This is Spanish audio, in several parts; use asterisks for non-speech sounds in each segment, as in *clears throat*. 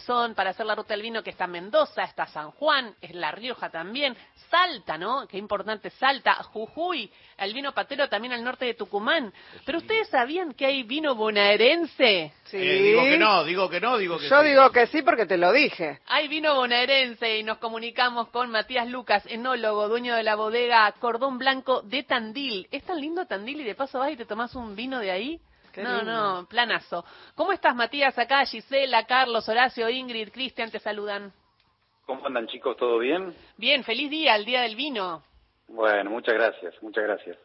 son para hacer la ruta del vino que está Mendoza, está San Juan, es La Rioja también, Salta, ¿no? Qué importante Salta, Jujuy, el vino patero también al norte de Tucumán. Pero ustedes sabían que hay vino bonaerense? Sí. Eh, digo que no, digo que no, digo que Yo digo que sí porque te lo dije. Hay vino bonaerense y nos comunicamos con Matías Lucas, enólogo, dueño de la bodega Cordón Blanco de Tandil. Es tan lindo Tandil y de paso vas y te tomas un vino de ahí no, no, planazo. ¿Cómo estás, Matías? Acá Gisela, Carlos, Horacio, Ingrid, Cristian, te saludan. ¿Cómo andan, chicos? ¿Todo bien? Bien, feliz día, el día del vino. Bueno, muchas gracias, muchas gracias.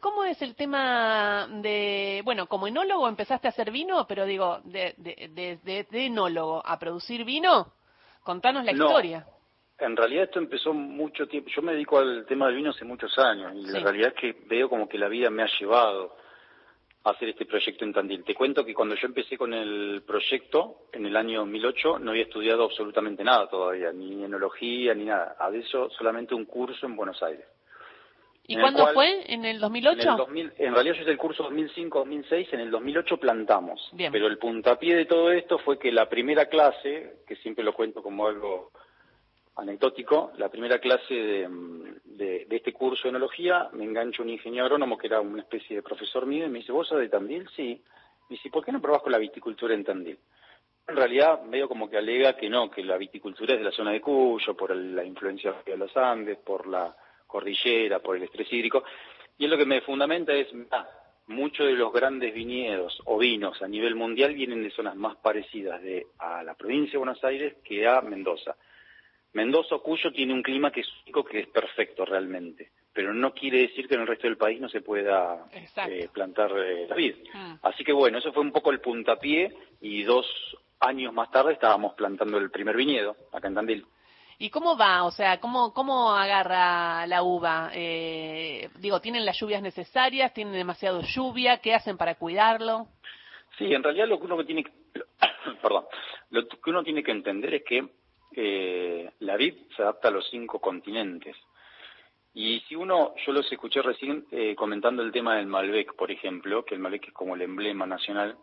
¿Cómo es el tema de, bueno, como enólogo empezaste a hacer vino, pero digo, de, de, enólogo a producir vino? Contanos la historia. En realidad esto empezó mucho tiempo. Yo me dedico al tema del vino hace muchos años y la realidad es que veo como que la vida me ha llevado hacer este proyecto en Tandil. Te cuento que cuando yo empecé con el proyecto, en el año 2008, no había estudiado absolutamente nada todavía, ni enología, ni nada. A eso solamente un curso en Buenos Aires. ¿Y cuándo fue? ¿En el 2008? En, en realidad yo hice el curso 2005-2006, en el 2008 plantamos. Pero el puntapié de todo esto fue que la primera clase, que siempre lo cuento como algo anecdótico, la primera clase de, este curso de enología, me engancho un ingeniero agrónomo que era una especie de profesor mío y me dice, ¿vos sos de Tandil? Sí. Me dice, ¿por qué no probás con la viticultura en Tandil? En realidad, medio como que alega que no, que la viticultura es de la zona de Cuyo, por la influencia de los Andes, por la cordillera, por el estrés hídrico. Y es lo que me fundamenta es, ah, muchos de los grandes viñedos o vinos a nivel mundial vienen de zonas más parecidas de, a la provincia de Buenos Aires que a Mendoza. Mendoza o Cuyo tiene un clima que es único, que es perfecto realmente, pero no quiere decir que en el resto del país no se pueda eh, plantar eh, la vid. Mm. Así que bueno, eso fue un poco el puntapié y dos años más tarde estábamos plantando el primer viñedo acá en Tandil. ¿Y cómo va? O sea, ¿cómo, cómo agarra la uva? Eh, digo, ¿tienen las lluvias necesarias? ¿Tienen demasiado lluvia? ¿Qué hacen para cuidarlo? Sí, en realidad lo que uno tiene *coughs* perdón, lo que uno tiene que entender es que eh, la vid se adapta a los cinco continentes. Y si uno, yo los escuché recién eh, comentando el tema del Malbec, por ejemplo, que el Malbec es como el emblema nacional,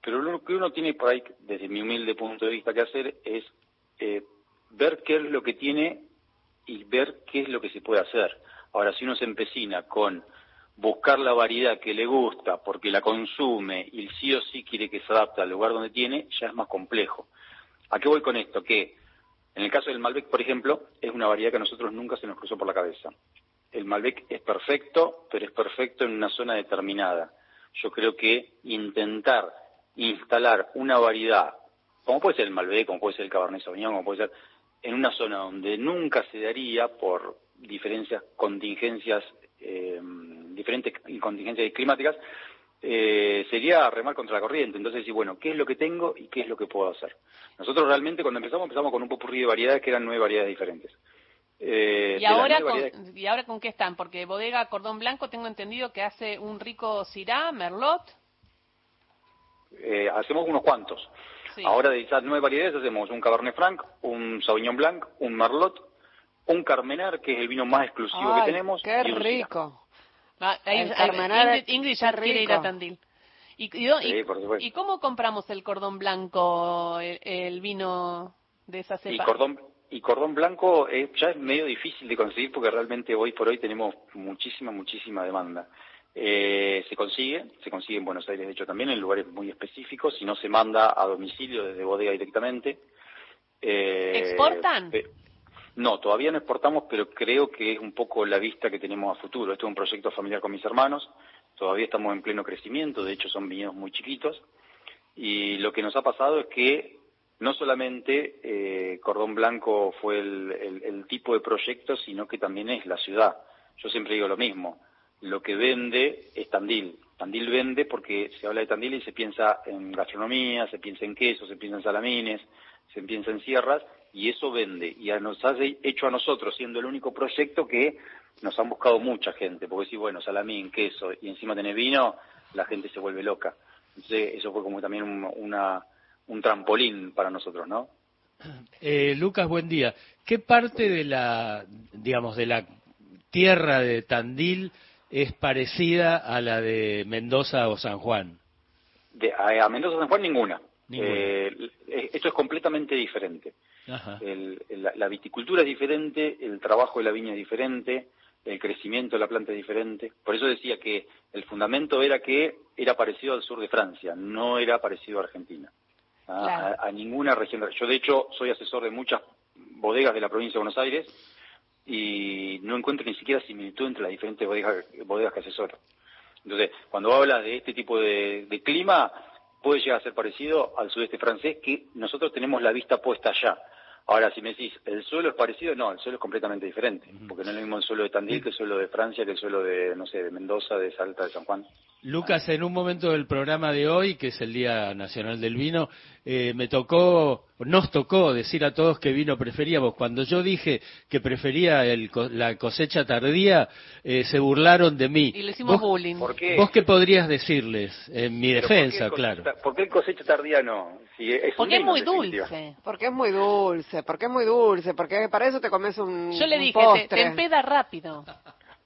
pero lo que uno tiene por ahí, desde mi humilde punto de vista, que hacer es eh, ver qué es lo que tiene y ver qué es lo que se puede hacer. Ahora, si uno se empecina con buscar la variedad que le gusta porque la consume y sí o sí quiere que se adapte al lugar donde tiene, ya es más complejo. ¿A qué voy con esto? Que en el caso del Malbec, por ejemplo, es una variedad que a nosotros nunca se nos cruzó por la cabeza. El Malbec es perfecto, pero es perfecto en una zona determinada. Yo creo que intentar instalar una variedad, como puede ser el Malbec, como puede ser el Cabernet Sauvignon, como puede ser, en una zona donde nunca se daría por diferencias, contingencias, eh, diferentes contingencias climáticas, eh, sería remar contra la corriente. Entonces, decir, bueno, ¿qué es lo que tengo y qué es lo que puedo hacer? Nosotros realmente cuando empezamos, empezamos con un popurrí de variedades que eran nueve variedades diferentes. Eh, ¿Y, ahora con, ¿Y ahora con qué están? Porque Bodega Cordón Blanco tengo entendido que hace un rico Syrah, Merlot. Eh, hacemos unos cuantos. Ahora de esas nueve variedades hacemos un Cabernet Franc, un Sauvignon Blanc, un Merlot, un Carmenar, que es el vino más exclusivo que tenemos. ¡Qué rico! Ah, Ingrid, ya quiere ir a Tandil. ¿Y, y, cómo compramos el cordón blanco, el, vino de esa cepa? Y cordón, y cordón blanco eh, ya es medio difícil de conseguir porque realmente hoy por hoy tenemos muchísima, muchísima demanda. Eh, se consigue, se consigue en Buenos Aires de hecho también en lugares muy específicos, si no se manda a domicilio desde bodega directamente. Eh, ¿Exportan? No, todavía no exportamos, pero creo que es un poco la vista que tenemos a futuro. Esto es un proyecto familiar con mis hermanos, todavía estamos en pleno crecimiento, de hecho son viñedos muy chiquitos, y lo que nos ha pasado es que no solamente eh, Cordón Blanco fue el, tipo de proyecto, sino que también es la ciudad. Yo siempre digo lo mismo, lo que vende es Tandil. Tandil vende porque se habla de Tandil y se piensa en gastronomía, se piensa en queso, se piensa en salamines, se piensa en sierras, y eso vende. Y nos ha hecho a nosotros, siendo el único proyecto que nos han buscado mucha gente, porque si, bueno, salamín, queso y encima tenés vino, la gente se vuelve loca. Entonces, eso fue como también un, una, un trampolín para nosotros, ¿no? *clears throat* Eh, Lucas, buen día. ¿Qué parte de la, digamos, de la tierra de Tandil es parecida a la de Mendoza o San Juan? De, a, Mendoza o San Juan ninguna. Eh, esto es completamente diferente. La, viticultura es diferente, el trabajo de la viña es diferente, el crecimiento de la planta es diferente. Por eso decía que el fundamento era que era parecido al sur de Francia, no era parecido a Argentina. ¿ah? A, ninguna región. Yo, de hecho, soy asesor de muchas bodegas de la provincia de Buenos Aires y no encuentro ni siquiera similitud entre las diferentes bodegas, bodegas que asesoro. Entonces, cuando habla de este tipo de, de clima, puede llegar a ser parecido al sudeste francés, que nosotros tenemos la vista puesta allá. Ahora, si me decís, ¿el suelo es parecido? No, el suelo es completamente diferente, porque no es lo mismo el suelo de Tandil que el suelo de Francia, que el suelo de, no sé, de Mendoza, de Salta, de San Juan. Lucas, en un momento del programa de hoy, que es el Día Nacional del Vino, eh, me tocó, nos tocó decir a todos que vino preferíamos. Cuando yo dije que prefería la cosecha tardía, eh, se burlaron de mí. Y le hicimos bullying. ¿Por qué? ¿Vos qué podrías decirles? En mi defensa, claro. ¿Por qué cosecha tardía no? es porque es muy dulce. Porque es muy dulce, porque es muy dulce, porque para eso te comes un Yo le dije, te empeda rápido.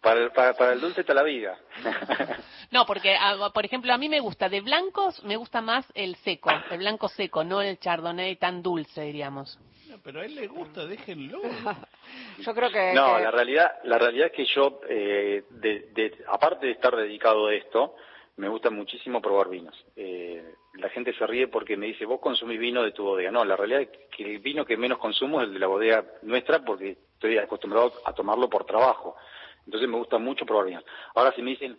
Para el, para, el dulce está la vida. *laughs* no, porque, ah, por ejemplo, a mí me gusta, de blancos me gusta más el seco, el blanco seco, no el chardonnay tan dulce, diríamos. pero a él le gusta, déjenlo. *laughs* yo creo que... No, la realidad la realidad es que yo, eh, de, aparte de estar dedicado a esto, me gusta muchísimo probar vinos. Eh, la gente se ríe porque me dice, vos consumís vino de tu bodega. No, la realidad es que el vino que menos consumo es el de la bodega nuestra porque estoy acostumbrado a tomarlo por trabajo. Entonces me gusta mucho probar vinos. Ahora, si me dicen,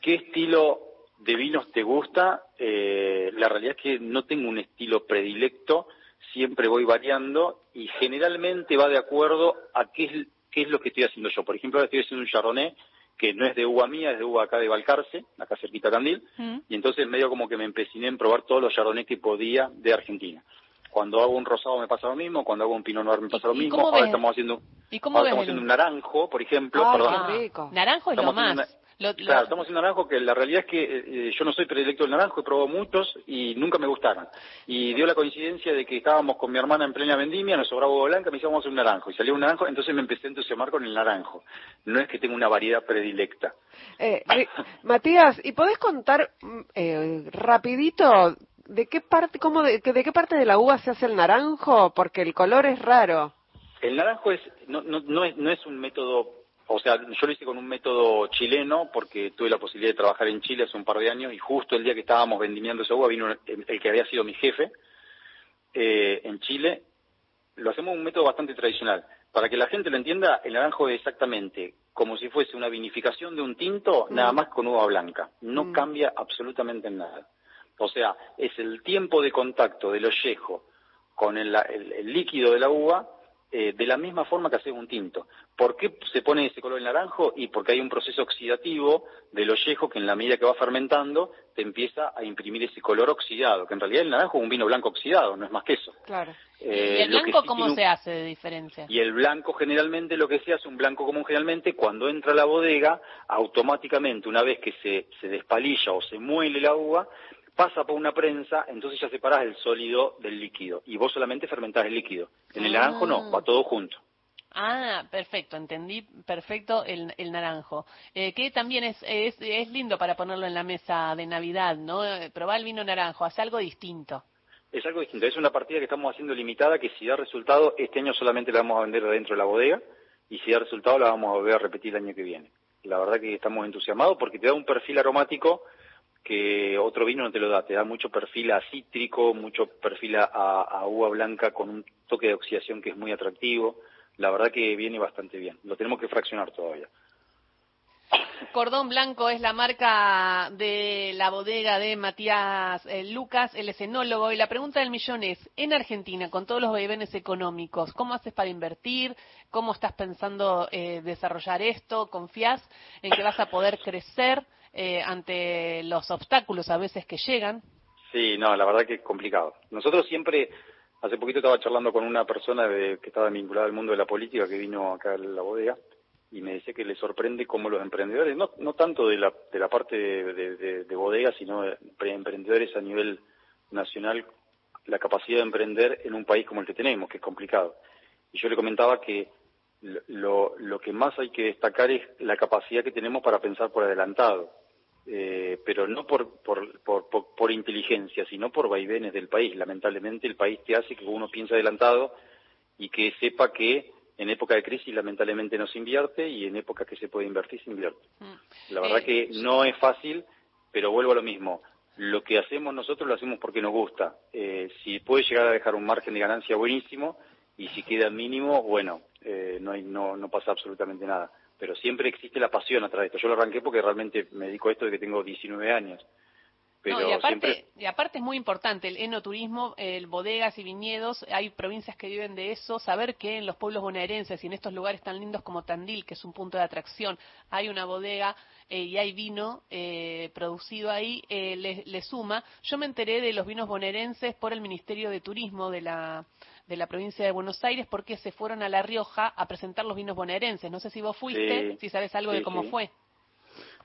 ¿qué estilo de vinos te gusta? Eh, la realidad es que no tengo un estilo predilecto, siempre voy variando y generalmente va de acuerdo a qué es, qué es lo que estoy haciendo yo. Por ejemplo, ahora estoy haciendo un chardonnay que no es de uva mía, es de uva acá de Valcarce, acá cerquita Candil, mm. y entonces medio como que me empeciné en probar todos los chardonnays que podía de Argentina. Cuando hago un rosado me pasa lo mismo, cuando hago un pinot noir me pasa lo mismo. Ahora estamos haciendo, estamos haciendo un naranjo, por ejemplo. Ah, perdón. Naranjo es lo más. Claro, estamos haciendo naranjo que la realidad es que eh, yo no soy predilecto del naranjo, he probado muchos y nunca me gustaron. Y dio la coincidencia de que estábamos con mi hermana en plena vendimia, nos sobraba uva blanca, me dice vamos a hacer un naranjo. Y salió un naranjo, entonces me empecé a entusiasmar con el naranjo. No es que tenga una variedad predilecta. Eh, *laughs* Matías, ¿y podés contar mm, eh, rapidito ¿De qué parte, cómo de, qué parte de la uva se hace el naranjo? Porque el color es raro. El naranjo es no, no, no es no es un método, o sea, yo lo hice con un método chileno porque tuve la posibilidad de trabajar en Chile hace un par de años y justo el día que estábamos vendimiando esa uva vino el, que había sido mi jefe eh, en Chile. Lo hacemos un método bastante tradicional. Para que la gente lo entienda, el naranjo es exactamente como si fuese una vinificación de un tinto, nada mm. más con uva blanca. No mm. cambia absolutamente nada. O sea, es el tiempo de contacto del ollejo con el, líquido de la uva eh, de la misma forma que hace un tinto. ¿Por qué se pone ese color en naranjo? Y porque hay un proceso oxidativo del ollejo que en la medida que va fermentando te empieza a imprimir ese color oxidado, que en realidad el naranjo es un vino blanco oxidado, no es más que eso. Claro. Eh, ¿Y el blanco cómo se hace de diferencia? Y el blanco generalmente lo que se hace, un blanco común generalmente, cuando entra a la bodega, automáticamente una vez que se, se despalilla o se muele la uva, pasa por una prensa, entonces ya separas el sólido del líquido y vos solamente fermentás el líquido. En el naranjo no, ah. va todo junto. Ah, perfecto, entendí perfecto el, el naranjo. Eh, que también es, es, es, lindo para ponerlo en la mesa de Navidad, ¿no? Eh, probar el vino naranjo, hace algo distinto. Es algo distinto, es una partida que estamos haciendo limitada que si da resultado, este año solamente la vamos a vender dentro de la bodega y si da resultado la vamos a volver a repetir el año que viene. La verdad que estamos entusiasmados porque te da un perfil aromático que otro vino no te lo da, te da mucho perfil a cítrico, mucho perfil a, uva blanca con un toque de oxidación que es muy atractivo. La verdad que viene bastante bien. Lo tenemos que fraccionar todavía. Cordón Blanco es la marca de la bodega de Matías eh, Lucas, el escenólogo. Y la pregunta del millón es, en Argentina, con todos los vaivenes económicos, ¿cómo haces para invertir? ¿Cómo estás pensando eh, desarrollar esto? ¿Confías en que vas a poder crecer? Eh, ante los obstáculos a veces que llegan. Sí, no, la verdad que es complicado. Nosotros siempre, hace poquito estaba charlando con una persona de, que estaba vinculada al mundo de la política que vino acá a la bodega y me dice que le sorprende cómo los emprendedores, no, no tanto de la, de la parte de, de, bodega, sino de emprendedores a nivel nacional, la capacidad de emprender en un país como el que tenemos, que es complicado. Y yo le comentaba que lo, lo que más hay que destacar es la capacidad que tenemos para pensar por adelantado eh, pero no por, por, por, por, inteligencia, sino por vaivenes del país. Lamentablemente el país te hace que uno piense adelantado y que sepa que en época de crisis lamentablemente no se invierte y en época que se puede invertir se invierte. Mm. La verdad eh, que no es fácil, pero vuelvo a lo mismo. Lo que hacemos nosotros lo hacemos porque nos gusta. Eh, si puede llegar a dejar un margen de ganancia buenísimo y si queda mínimo, bueno, eh, no, hay, no, no pasa absolutamente nada pero siempre existe la pasión atrás de esto. Yo lo arranqué porque realmente me dedico a esto desde que tengo 19 años. Pero y, aparte, y aparte es muy importante el enoturismo, el bodegas y viñedos, hay provincias que viven de eso, saber que en los pueblos bonaerenses y en estos lugares tan lindos como Tandil, que es un punto de atracción, hay una bodega eh, y hay vino eh, producido ahí, eh, le, le, suma. Yo me enteré de los vinos bonaerenses por el Ministerio de Turismo de la, de la provincia de Buenos Aires porque se fueron a La Rioja a presentar los vinos bonaerenses. No sé si vos fuiste, si sabes algo de cómo fue.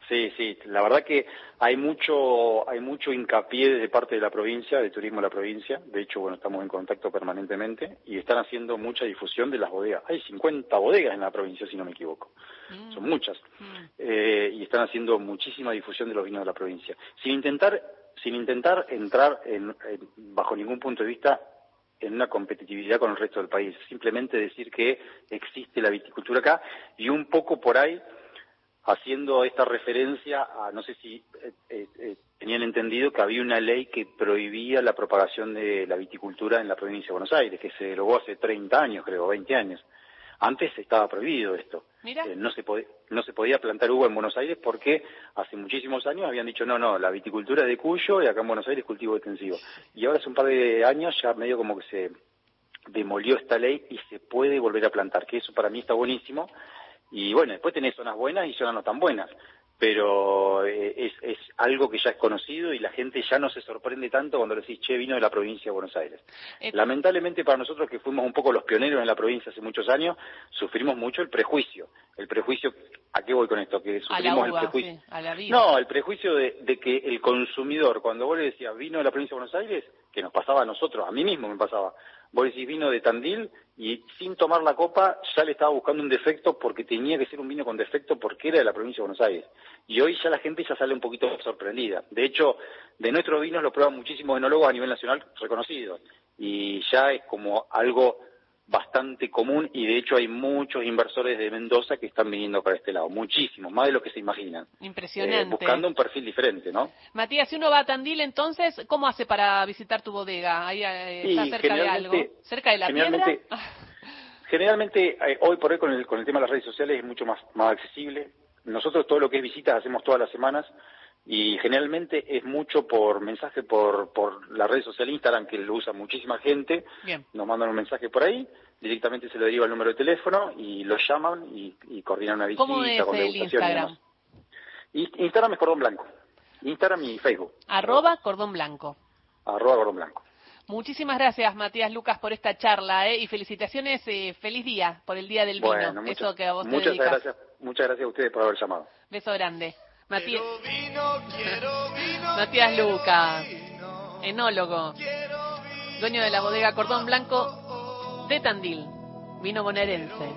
Sí, sí, la verdad que hay mucho, hay mucho hincapié de parte de la provincia, de turismo de la provincia. De hecho, bueno, estamos en contacto permanentemente y están haciendo mucha difusión de las bodegas. Hay 50 bodegas en la provincia, si no me equivoco. Mm. Son muchas. Mm. Eh, y están haciendo muchísima difusión de los vinos de la provincia. Sin intentar, sin intentar entrar en, bajo ningún punto de vista en una competitividad con el resto del país. Simplemente decir que existe la viticultura acá y un poco por ahí haciendo esta referencia a, no sé si eh, eh, eh, tenían entendido que había una ley que prohibía la propagación de la viticultura en la provincia de Buenos Aires, que se derogó hace 30 años, creo, 20 años. Antes estaba prohibido esto. no, se no se podía plantar uva en Buenos Aires porque hace muchísimos años habían dicho, no, no, la viticultura es de Cuyo y acá en Buenos Aires cultivo extensivo. Y ahora hace un par de años ya medio como que se demolió esta ley y se puede volver a plantar, que eso para mí está buenísimo. Y bueno, después tenés zonas buenas y zonas no tan buenas pero eh, es, es, algo que ya es conocido y la gente ya no se sorprende tanto cuando le decís, che, vino de la provincia de Buenos Aires. Eh, Lamentablemente para nosotros que fuimos un poco los pioneros en la provincia hace muchos años, sufrimos mucho el prejuicio. El prejuicio, ¿a qué voy con esto? Que sufrimos el prejuicio. no, el prejuicio de, de, que el consumidor, cuando vos le decías, vino de la provincia de Buenos Aires, que nos pasaba a nosotros, a mí mismo me pasaba, decís vino de Tandil y sin tomar la copa ya le estaba buscando un defecto porque tenía que ser un vino con defecto porque era de la provincia de Buenos Aires. Y hoy ya la gente ya sale un poquito sorprendida. De hecho, de nuestros vinos lo prueban muchísimos enólogos a nivel nacional reconocidos y ya es como algo bastante común y de hecho hay muchos inversores de Mendoza que están viniendo para este lado, muchísimos, más de lo que se imaginan. Impresionante. Eh, buscando un perfil diferente, ¿no? Matías, si uno va a Tandil, entonces, ¿cómo hace para visitar tu bodega? Ahí eh, está cerca de algo, cerca de la generalmente, *laughs* Generalmente, eh, hoy por hoy con el, con el tema de las redes sociales es mucho más, más accesible. Nosotros todo lo que es visitas hacemos todas las semanas y generalmente es mucho por mensaje por, por la red social Instagram que lo usa muchísima gente. Nos mandan un mensaje por ahí, directamente se le deriva el número de teléfono y lo llaman y, y coordinan una visita ¿Cómo es con el Instagram? Instagram es Cordón Blanco. Instagram y Facebook. Arroba Cordón Blanco. Arroba Cordón Blanco. Muchísimas gracias, Matías Lucas, por esta charla ¿eh? y felicitaciones, eh, feliz día por el Día del Vino. Eso que a vos muchas gracias, muchas gracias a ustedes por haber llamado. Beso grande. Matías, *laughs* Matías Lucas, enólogo, dueño de la bodega Cordón Blanco de Tandil, vino bonaerense.